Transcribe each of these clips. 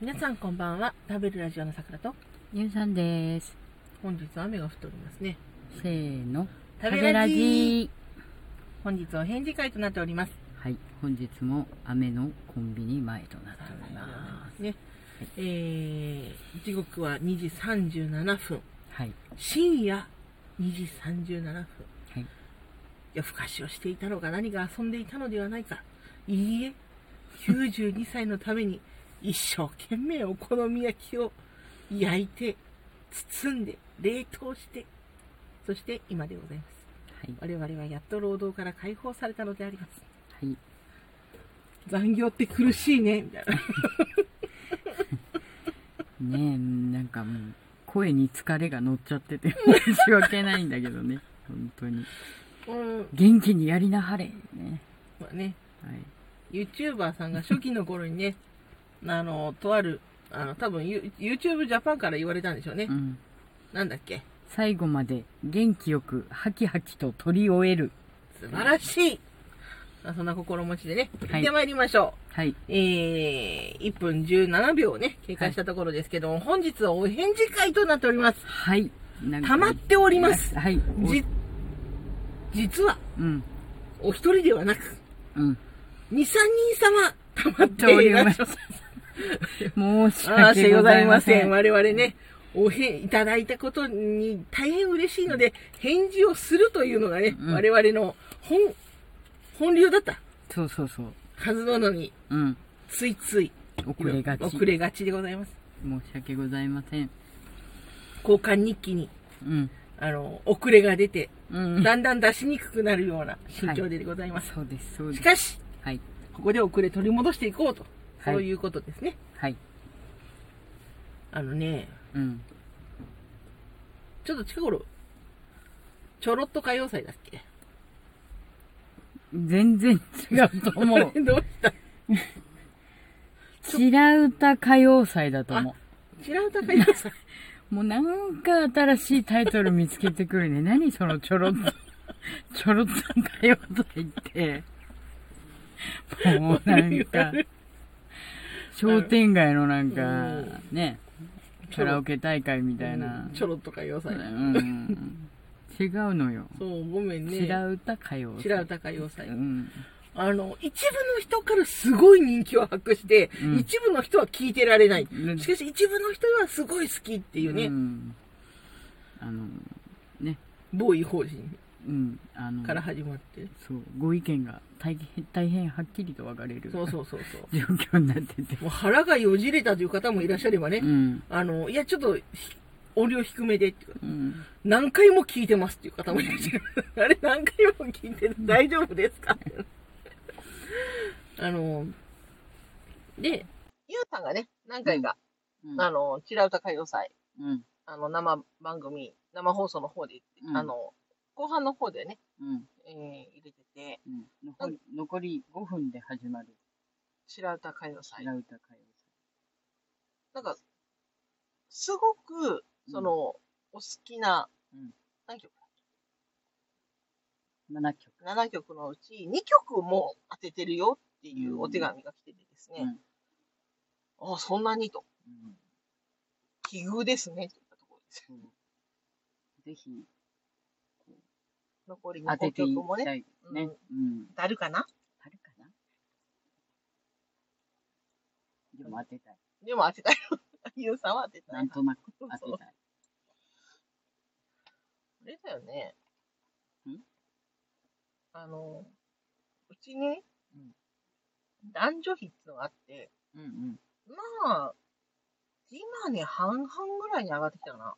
皆さんこんばんは食べるラジオのさくらとゆうさんです。本日は雨が降っておりますねせーの。食べラジ本日はお返事会となっておりますはい。本日も雨のコンビニ前となっております。ねえー、時刻は2時37分はい。深夜2時37分はい。夜更かしをしていたのか何か遊んでいたのではないかいいえ92歳のために一生懸命お好み焼きを焼いて包んで冷凍してそして今でございますはい。我々はやっと労働から解放されたのでありますはい。残業って苦しいねみたいな ねえ、なんかもう、声に疲れが乗っちゃってて、申し訳ないんだけどね。本当に。うん元気にやりなはれ。ね。まあねはい。YouTuber さんが初期の頃にねあのとあるあの多分 You- YouTube ジャパンから言われたんでしょうね、うん。なんだっけ？最後まで元気よく、ハキハキと取り終える。素晴らしい、まあそんな心持ちでね、はい行ってまいりましょう。はい。えー、1分17秒ね、経過したところですけども、本日はお返事会となっております。はい。溜まっております。はい。おじ、実は、うん。お一人ではなく、うん。2、3人様、溜まっっておりまする。。申し訳ござざいません。我々ね、おへいただいたことに大変嬉しいので、返事をするというのがね、うん我々の本、本流だったそうそうそう。はずなのに、うん。ついつい、遅れがち。遅れがちでございます。申し訳ございません。交換日記に、うん。あの、遅れが出て、うん。だんだん出しにくくなるような心境でございます。そうです、そうです。しかし、はい。ここで遅れ取り戻していこうと。はいそういうことですね。はい。あのね、うん。ちょっと近頃、ちょろっと歌謡祭だっけ？全然違うと思う。どうした？白歌歌謡祭だと思白歌歌謡祭？う。もうなんか新しいタイトル見つけてくるね。何そのちょろっと、ちょろっと歌謡祭って。もうなんか、商店街のなんかうん、ね、カラオケ大会みたいな。ちょろっと歌謡祭。うん。違うのよ。そう、ごめんね。白歌歌謡祭。白歌歌謡祭う。ん。あの、一部の人からすごい人気を博して、うん一部の人は聞いてられない。うんしかし一部の人はすごい好きっていうね、うん。あの、ね、ボーイ法人うん、あの、から始まって。そう、ご意見が大変、大変はっきりと分かれるそうそうそうそう。状況になってて。もう腹がよじれたという方もいらっしゃればね、うん。あの、いや、ちょっと、ひ音量低めでっていうかうん。何回も聞いてますっていう方もいらっしゃる。あれ何回も聞いてる大丈夫ですか？あの、で、ゆうさんがね、何回か、うんあの、チラ歌歌謡祭、うん。あの、生番組、生放送の方であの、後半の方でね、うん。えー入れてて、うん。残り、残り5分で始まる白歌歌謡祭。白歌歌謡なんか、すごく、その、お好きな、うん何曲祭。7曲。?7 曲のうち2曲も当ててるよっていうお手紙が来ててですね、ああ、そんなにと、うん。奇遇ですね、といったところです。ぜひ、残りの5当ててい曲もね、ね。うん。あるかな？あるかな？でも当てたい。でも当てたい。ゆうさんは当てたい。なんとなく当てたい。あれだよね。ん？あの、うちね、うん男女比っていうのがあって、うんうん。まあ、今ね、半々ぐらいに上がってきたかな。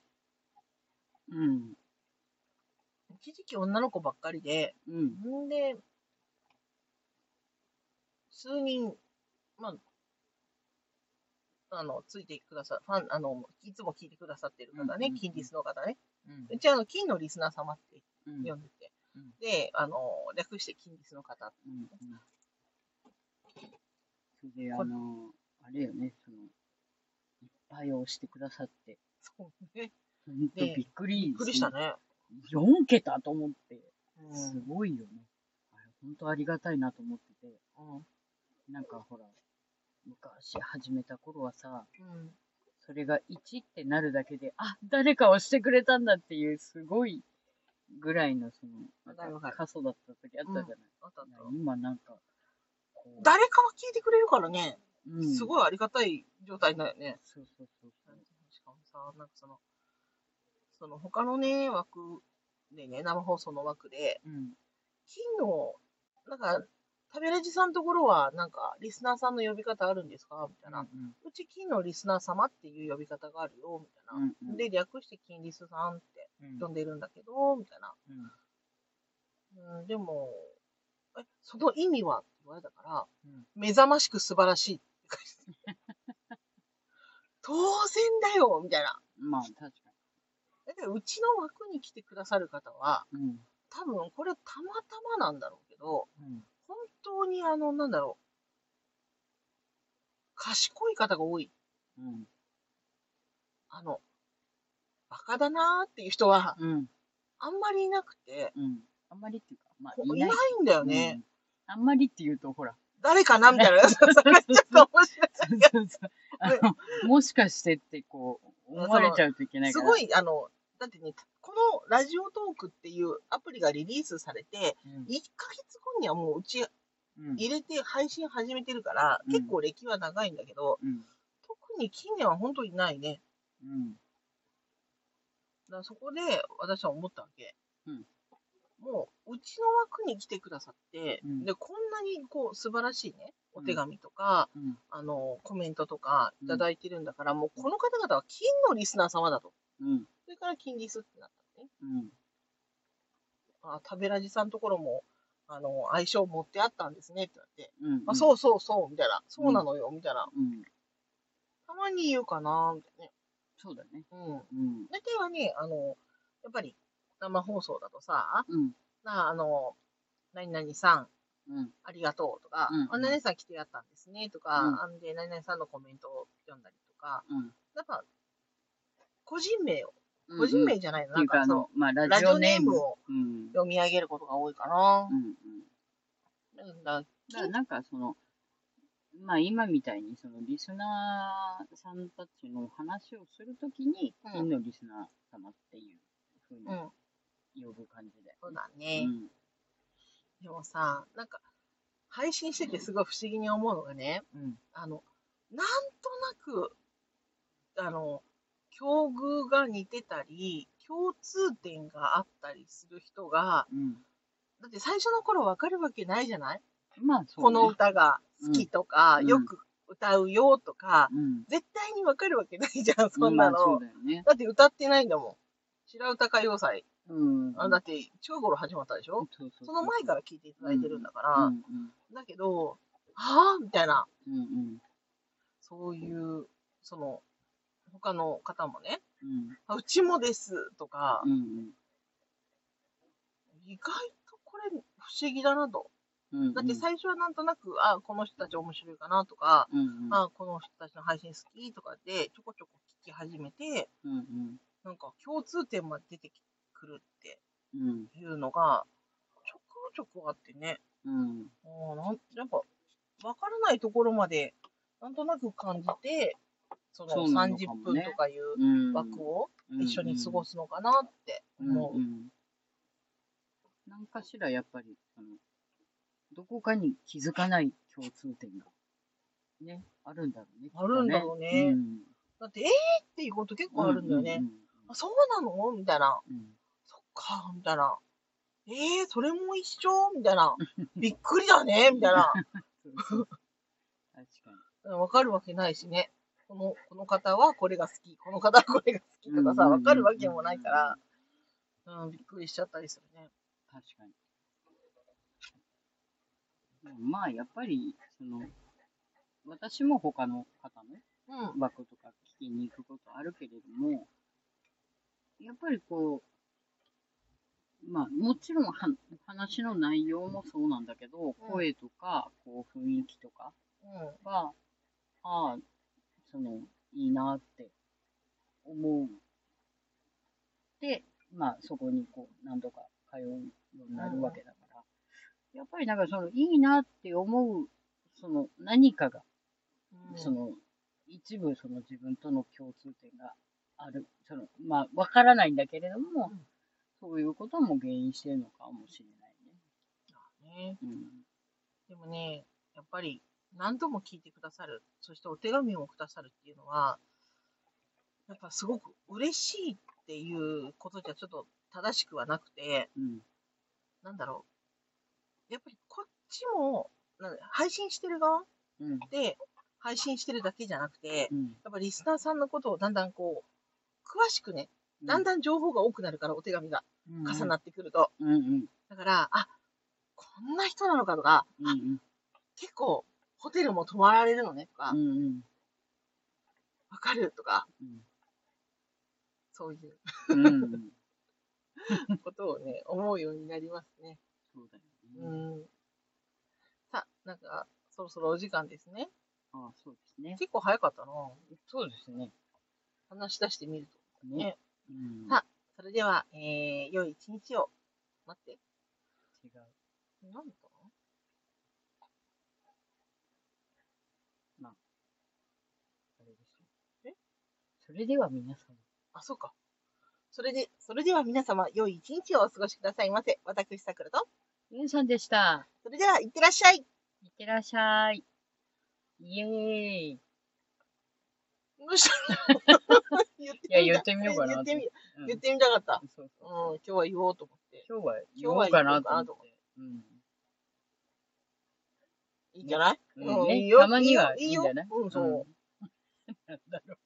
うん。一時期女の子ばっかりで、うん。んで、数人、まあ、あの、ついてくださ、ファン、あの、いつも聞いてくださってる方ね、うんうんリスの方ね。うんうちあの、金のリスナー様ってうん。呼んでて。うんで、あの、略して金リスの方。うんうんそれで、あの、あれよね、その、いっぱい押してくださって、そうねびっくり。びっくりした。ね。4桁と思って、うんすごいよね。あれ、ほんとありがたいなと思ってて、うんなんかほら、昔始めた頃はさ、うん。それが1ってなるだけで、あ、誰か押してくれたんだっていう、すごいぐらいの、その、過疎だった時あったじゃない。あったあった今なんか、誰かは聞いてくれるからね、うん、すごいありがたい状態だよね。そうそうそう。しかもさ、なんかその、その他のね、枠でね、生放送の枠で、うん。金の、なんか、食べラジさんのところは、なんか、リスナーさんの呼び方あるんですか？みたいな。うち金のリスナー様っていう呼び方があるよ、みたいな。うんうんで、略して金リスさんってうん呼んでるんだけど、みたいな。うんうん、でも、え、その意味はって言われたから、うん目覚ましく素晴らしいって書いてた 当然だよみたいな。まあ、確かだけど、うちの枠に来てくださる方は、に。うん。多分これたまたまなんだろうけど、うん。本当にあの、なんだろう。賢い方が多い。うん。あの、バカだなーっていう人は、うん。あんまりいなくて、うん。あんまりっていうか、まあ、こいないんだよね。うんあんまりって言うと、ほら。誰かなみたいな。それちょっと面白い。もしかしてって、こう、思われちゃうといけないから。すごい、あの、だってね、このラジオトークっていうアプリがリリースされて、うん。1ヶ月後にはもううちうん。入れて配信始めてるから、うん結構歴は長いんだけど、うん。特に近年は本当にないね。うん。だからそこで私は思ったわけ。うんもう、うちの枠に来てくださって、うんで、こんなにこう素晴らしいね、お手紙とか、うん。あの、コメントとかいただいてるんだから、もうこの方々は金のリスナー様だと。うん。から金リスってなったのね。うん。あ、食べラジさんのところも、あの、相性持ってあったんですねってなって、うん。あ、そうそうそう、みたいな。そうなのよ、みたいな。うん。たまに言うかな、みたいなね。そうだね。うん。うん。大体はね、あの、やっぱり生放送だとさ、うん。なあの、何々さん、うん。ありがとうとか、うんうんあ何々さん来てやったんですねとか、うんあんで、何々さんのコメントを読んだりとか、うん。やっぱ、個人名を、うん個人名じゃないの、っていうか、あなんかその、まあ、ララジオネームをうん。読み上げることが多いかなう。ん。うん。なんだ、だからなんかその、まあ今みたいにそのリスナーさんたちの話をするときに、うん金のリスナー様っていうふうにうん、呼ぶ感じで。そうだうね。ん。でもさ、なんか、配信しててすごい不思議に思うのがね、うん。あの、なんとなく、あの、境遇が似てたり、共通点があったりする人が、うん。だって最初の頃わかるわけないじゃない、まあね。この歌が好きとか、うんよく歌うよとか、うん。絶対にわかるわけないじゃん、そんなの。まあだよね。だって歌ってないんだもん。白歌歌謡祭。うん。あだって、中頃始まったでしょ、そうそうそうその前から聞いていただいてるんだから。だけど、はぁ？みたいな、うんうん。そういう、その、他の方もね、うん。あうちもですとか、うんうん。意外とこれ不思議だなと。うんうん。だって最初はなんとなく、あこの人たち面白いかなとか、うんうん。あこの人たちの配信好きとかでちょこちょこ聞き始めて、うんうん。なんか共通点まで出てくるってうん。いうのが、ちょこちょこあってね、うん。あーなんやっぱ、わからないところまで、なんとなく感じて、そのそうなの30かもね分とかいううん。枠をうん一緒に過ごすのかなって思う。んんなんかしらやっぱり、あの、どこかに気づかない共通点が、ね、あるんだろうね。あるんだろうねうんだって、えーっていうこと結構あるんだよね。。あ、そうなの？みたいな。うんうんそっか、みたいな。えー、それも一緒？みたいな。びっくりだねみたいな。確かに。わかるわけないしね。この、方はこれが好き。この方はこれが好きとかさ、うんわかるわけもないから、うん、びっくりしちゃったりするね。確かに。まあ、やっぱり、その、私も他の方のうん。枠とか聞きに行くことあるけれども、やっぱりこう、まあ、もちろんは話の内容もそうなんだけど、声とか、こう、雰囲気とかうん。が、ああ、その、いいなって思う。で、まあ、そこにこう、何度か通うようになるわけだから、やっぱりなんかその、いいなって思う、その、何かがその、一部その自分との共通点がある。その、まあ、わからないんだけれども、うんそういうことも原因してるのかもしれないね。ね。うん。でもね、やっぱり何度も聞いてくださる、そしてお手紙をくださるっていうのは、やっぱすごく嬉しいっていうことじゃちょっと正しくはなくて、うん。なんだろう。やっぱりこっちも、なんだ配信してる側うん。で配信してるだけじゃなくて、うん。やっぱリスナーさんのことをだんだんこう、詳しくね、だんだん情報が多くなるから、お手紙が重なってくると。うんうん。だから、あ、こんな人なのかとか、うんうん。結構、ホテルも泊まられるのねとかう、んうん。わかるとか、うんそういううんうん。ことをね、思うようになりますね。そうだようね。ん。さあ、なんか、そろそろお時間ですね。ああ、そうですね。結構早かったなそうですね。話し出してみると。ねね。うん。さそれでは、えー、良い一日を。待って。違う。何だったのあれですよ。えそれでは皆様。あ、そうか。それで、それでは皆様、良い一日をお過ごしくださいませ。私、さくらと。ゆうさんでした。それでは、いってらっしゃい。いってらっしゃい。イエーイ。どうしたの 言ってみたいや言ってみようかな言ってみ、うん言ってみたかった。そうそううん、今日は言おうと思って。今日は言おうかなと思って。うん。いいんじゃないうんねいいよ。たまにはいいんじゃないうん、そう。なんだろう。